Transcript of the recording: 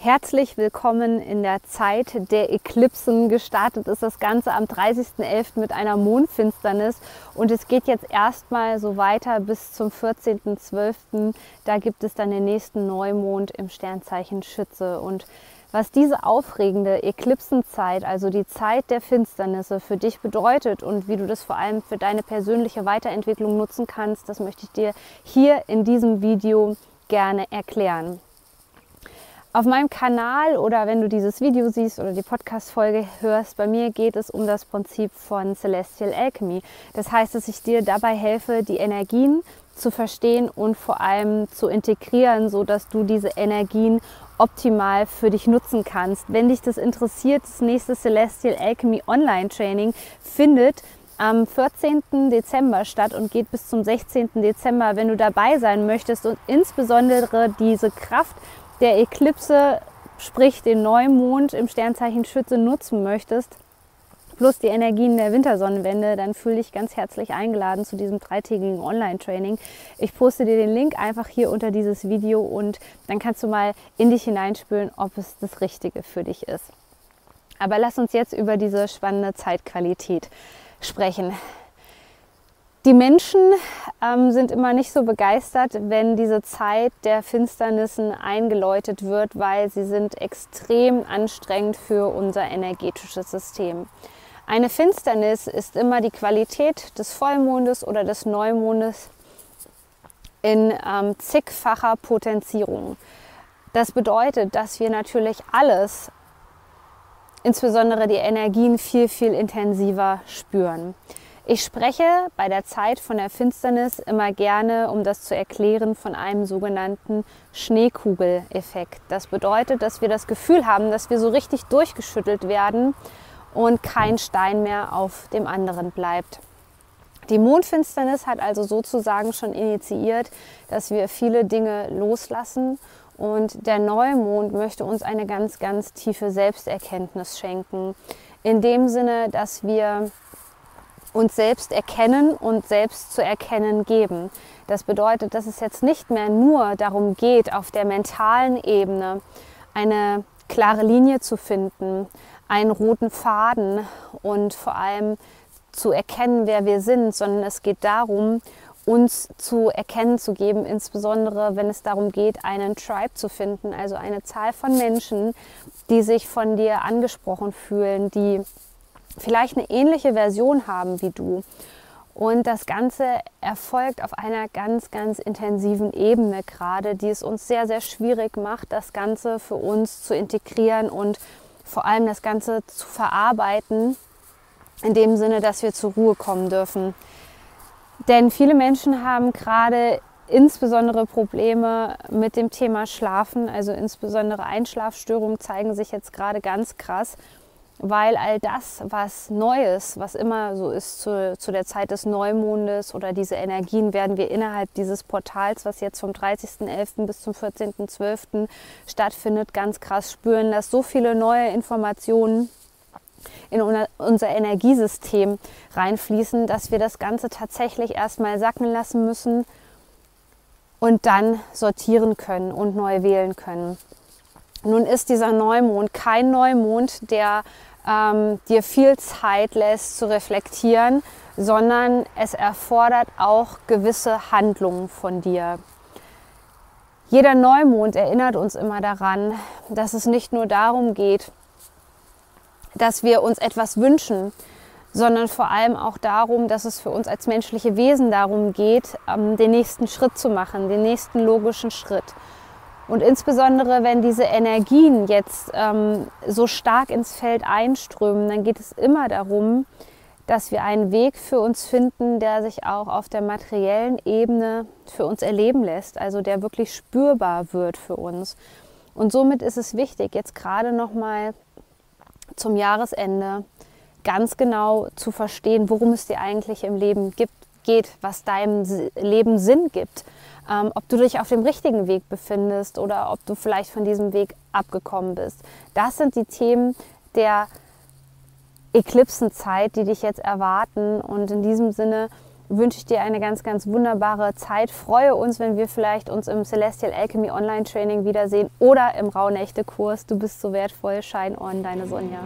Herzlich willkommen in der Zeit der Eklipsen. Gestartet ist das Ganze am 30.11. mit einer Mondfinsternis und es geht jetzt erstmal so weiter bis zum 14.12. Da gibt es dann den nächsten Neumond im Sternzeichen Schütze und was diese aufregende Eklipsenzeit, also die Zeit der Finsternisse für dich bedeutet und wie du das vor allem für deine persönliche Weiterentwicklung nutzen kannst, das möchte ich dir hier in diesem Video gerne erklären. Auf meinem Kanal oder wenn du dieses Video siehst oder die Podcast-Folge hörst, bei mir geht es um das Prinzip von Celestial Alchemy. Das heißt, dass ich dir dabei helfe, die Energien zu verstehen und vor allem zu integrieren, so dass du diese Energien optimal für dich nutzen kannst. Wenn dich das interessiert, das nächste Celestial Alchemy Online Training findet am 14. Dezember statt und geht bis zum 16. Dezember. Wenn du dabei sein möchtest und insbesondere diese Kraft der Eklipse, sprich den Neumond im Sternzeichen Schütze nutzen möchtest, plus die Energien der Wintersonnenwende, dann fühle dich ganz herzlich eingeladen zu diesem dreitägigen Online-Training. Ich poste dir den Link einfach hier unter dieses Video und dann kannst du mal in dich hineinspüren, ob es das Richtige für dich ist. Aber lass uns jetzt über diese spannende Zeitqualität sprechen. Die Menschen ähm, sind immer nicht so begeistert, wenn diese Zeit der Finsternissen eingeläutet wird, weil sie sind extrem anstrengend für unser energetisches System. Eine Finsternis ist immer die Qualität des Vollmondes oder des Neumondes in ähm, zigfacher Potenzierung. Das bedeutet, dass wir natürlich alles, insbesondere die Energien, viel, viel intensiver spüren. Ich spreche bei der Zeit von der Finsternis immer gerne, um das zu erklären, von einem sogenannten Schneekugeleffekt. Das bedeutet, dass wir das Gefühl haben, dass wir so richtig durchgeschüttelt werden und kein Stein mehr auf dem anderen bleibt. Die Mondfinsternis hat also sozusagen schon initiiert, dass wir viele Dinge loslassen und der Neumond möchte uns eine ganz, ganz tiefe Selbsterkenntnis schenken. In dem Sinne, dass wir uns selbst erkennen und selbst zu erkennen geben. Das bedeutet, dass es jetzt nicht mehr nur darum geht, auf der mentalen Ebene eine klare Linie zu finden, einen roten Faden und vor allem zu erkennen, wer wir sind, sondern es geht darum, uns zu erkennen zu geben, insbesondere wenn es darum geht, einen Tribe zu finden, also eine Zahl von Menschen, die sich von dir angesprochen fühlen, die vielleicht eine ähnliche Version haben wie du. Und das Ganze erfolgt auf einer ganz, ganz intensiven Ebene gerade, die es uns sehr, sehr schwierig macht, das Ganze für uns zu integrieren und vor allem das Ganze zu verarbeiten, in dem Sinne, dass wir zur Ruhe kommen dürfen. Denn viele Menschen haben gerade insbesondere Probleme mit dem Thema Schlafen, also insbesondere Einschlafstörungen zeigen sich jetzt gerade ganz krass weil all das, was Neues, was immer so ist zu, zu, der Zeit des Neumondes oder diese Energien werden wir innerhalb dieses Portals, was jetzt vom 30.11. bis zum 14.12. stattfindet, ganz krass spüren, dass so viele neue Informationen in unser Energiesystem reinfließen, dass wir das Ganze tatsächlich erstmal sacken lassen müssen und dann sortieren können und neu wählen können. Nun ist dieser Neumond kein Neumond, der ähm, dir viel Zeit lässt zu reflektieren, sondern es erfordert auch gewisse Handlungen von dir. Jeder Neumond erinnert uns immer daran, dass es nicht nur darum geht, dass wir uns etwas wünschen, sondern vor allem auch darum, dass es für uns als menschliche Wesen darum geht, ähm, den nächsten Schritt zu machen, den nächsten logischen Schritt. Und insbesondere, wenn diese Energien jetzt ähm, so stark ins Feld einströmen, dann geht es immer darum, dass wir einen Weg für uns finden, der sich auch auf der materiellen Ebene für uns erleben lässt, also der wirklich spürbar wird für uns. Und somit ist es wichtig, jetzt gerade noch mal zum Jahresende ganz genau zu verstehen, worum es dir eigentlich im Leben gibt, geht, was deinem Leben Sinn gibt, ähm, ob du dich auf dem richtigen Weg befindest oder ob du vielleicht von diesem Weg abgekommen bist. Das sind die Themen der Eklipsenzeit, die dich jetzt erwarten. Und in diesem Sinne wünsche ich dir eine ganz, ganz wunderbare Zeit. Freue uns, wenn wir vielleicht uns im Celestial Alchemy Online Training wiedersehen oder im Rauhnächte Kurs. Du bist so wertvoll. Shine on, deine Sonja.